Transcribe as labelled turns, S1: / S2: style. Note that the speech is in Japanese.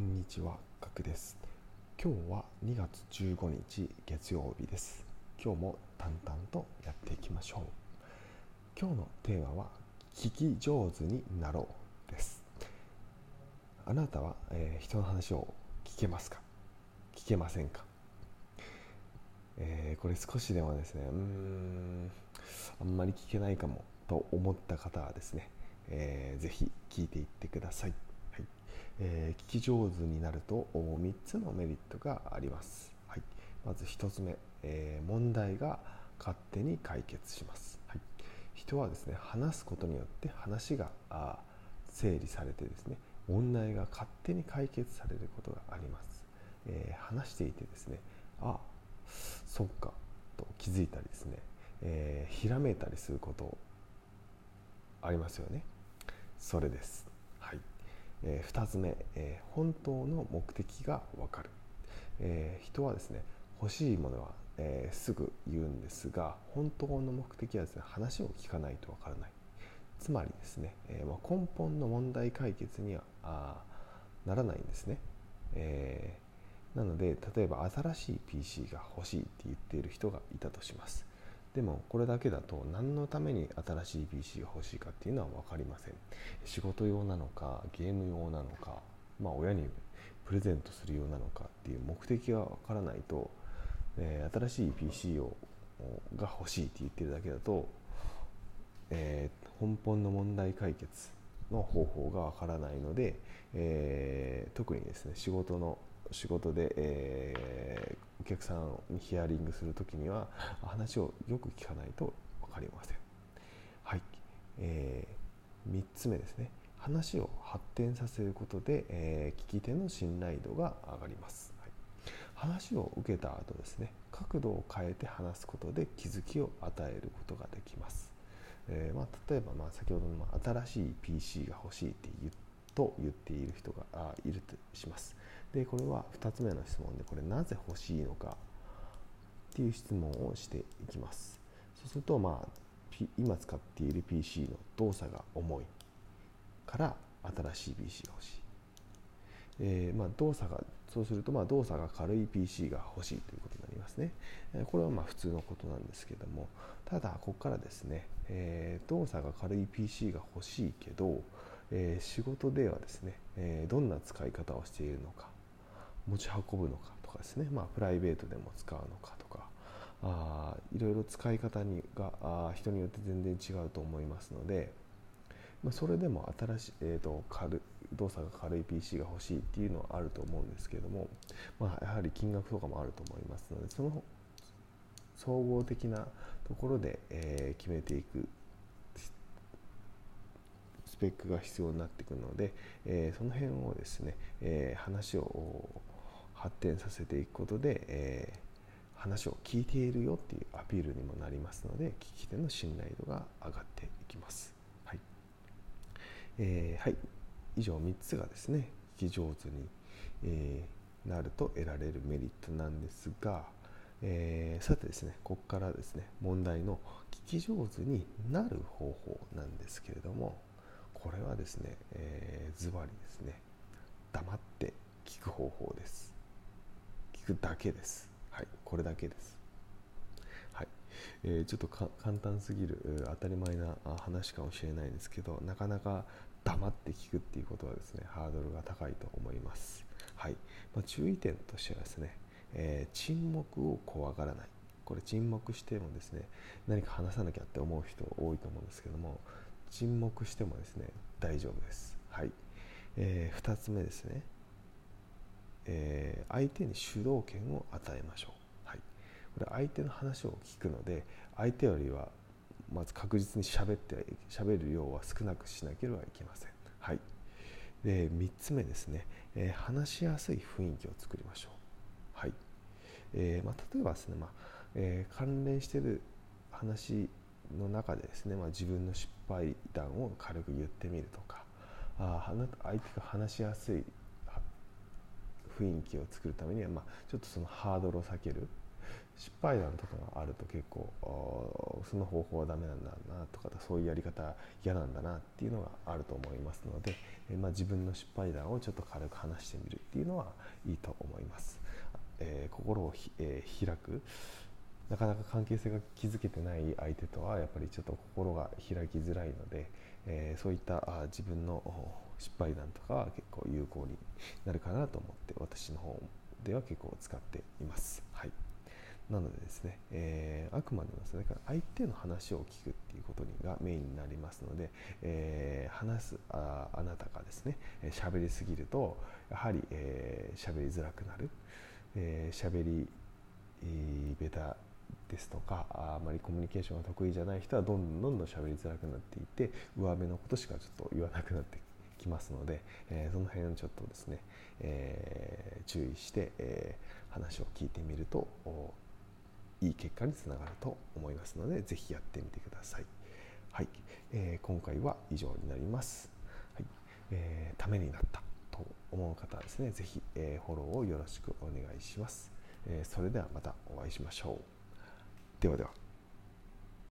S1: こんにちは、ガクです。今日は2月15日月曜日です。今日も淡々とやっていきましょう。今日のテーマは聞き上手になろうです。あなたは、えー人の話を聞けますか？聞けませんか、えーこれ少しでもですね、うーん、あんまり聞けないかもと思った方はですね、えーぜひ聞いていってください。え聞き上手になると3つのメリットがあります。はい、まず1つ目、えー問題が勝手に解決します。はい、人はですね話すことによって話が整理されてですね問題が勝手に解決されることがあります。えー話していてですねあそっかと気づいたりですね、えひらめいたりすることありますよね。それです。2つ目、本当の目的がわかる、人はですね欲しいものは、すぐ言うんですが本当の目的はですね話を聞かないとわからない。つまりですね、根本の問題解決にはならないんですね、なので例えば新しい PC が欲しいって言っている人がいたとします。でもこれだけだと何のために新しい PC が欲しいかっていうのは分かりません。仕事用なのかゲーム用なのか、まあ、親にプレゼントする用なのかっていう目的が分からないと、えー新しい PC をが欲しいって言ってるだけだと、えー根本の問題解決の方法が分からないので、えー特にですね仕事の仕事で、えーお客さんにヒアリングするときには話をよく聞かないと分かりません。はい、え3つ目ですね。話を発展させることで、えー聞き手の信頼度が上がります、はい。話を受けた後ですね。角度を変えて話すことで気づきを与えることができます、えーまあ、例えばまあ先ほどのま新しい PC が欲しいって言うと言っている人があいるとします。でこれは2つ目の質問でこれなぜ欲しいのかっていう質問をしていきます。そうするとまあ今使っている PC の動作が重いから新しい PC が欲しい、えーまあ、動作がそうするとまあ動作が軽い PC が欲しいということになりますね、えこれはまあ普通のことなんですけどもただここからですね、えー動作が軽い PC が欲しいけど、えー仕事ではですね、えどんな使い方をしているのか。持ち運ぶのかとかですね、まあ、プライベートでも使うのかとか。あいろいろ使い方にがあ人によって全然違うと思いますので、まあ、それでも新しい、えー、と軽動作が軽い PC が欲しいっていうのはあると思うんですけども、まあ、やはり金額とかもあると思いますのでその総合的なところで、えー決めていくスペックが必要になってくるので、えーその辺をですね、えー話を発展させていくことで、えー話を聞いているよっていうアピールにもなりますので聞き手の信頼度が上がっていきます。はい。えーはい、以上3つがですね聞き上手に、えーなると得られるメリットなんですが、えーさてですねここからですね問題の聞き上手になる方法なんですけれどもこれはですね、えーズバリですね黙って聞く方法です。聞くだけです。はいこれだけです。はい、えーちょっと簡単すぎる当たり前な話かもしれないですけどなかなか黙って聞くっていうことはですねハードルが高いと思います。はい、まあ、注意点としてはですね、えー沈黙を怖がらない。これ沈黙してもですね何か話さなきゃって思う人多いと思うんですけども沈黙してもですね大丈夫です。はい、えー2つ目ですね。えー相手に主導権を与えましょう、はい、これ相手の話を聞くので相手よりはまず確実に喋って喋る量は少なくしなければいけません、はい、で3つ目ですね、えー話しやすい雰囲気を作りましょう、はい。えーまあ、例えばですね、まあえー関連している話の中でですね、まあ、自分の失敗談を軽く言ってみるとかあ相手が話しやすい雰囲気を作るためには、まあ、ちょっとそのハードルを避ける失敗談とかがあると結構その方法はダメなんだなとかそういうやり方嫌なんだなっていうのがあると思いますので、えまあ、自分の失敗談をちょっと軽く話してみるっていうのはいいと思います。えー、心をえー、開くなかなか関係性が築けてない相手とはやっぱりちょっと心が開きづらいので、えー、そういったあ自分の失敗談とかは結構有効になるかなと思って私の方では結構使っています。はいなのでですね、えー、あくまでもそれから相手の話を聞くっていうことがメインになりますので、えー、話すああなたがですね喋、りすぎるとやはり喋、えー、りづらくなる喋、えー、り、えー、ベタですとかあまりコミュニケーションが得意じゃない人はどんどんどんどん喋りづらくなっていて上辺のことしかちょっと言わなくなってきますので、えー、その辺をちょっとですね、えー、注意して、えー、話を聞いてみるといい結果につながると思いますので是非やってみてください。はい、えー、今回は以上になります。はいえー、ためになったと思う方はですね是非、えー、フォローをよろしくお願いします。えー、それではまたお会いしましょう。ではでは。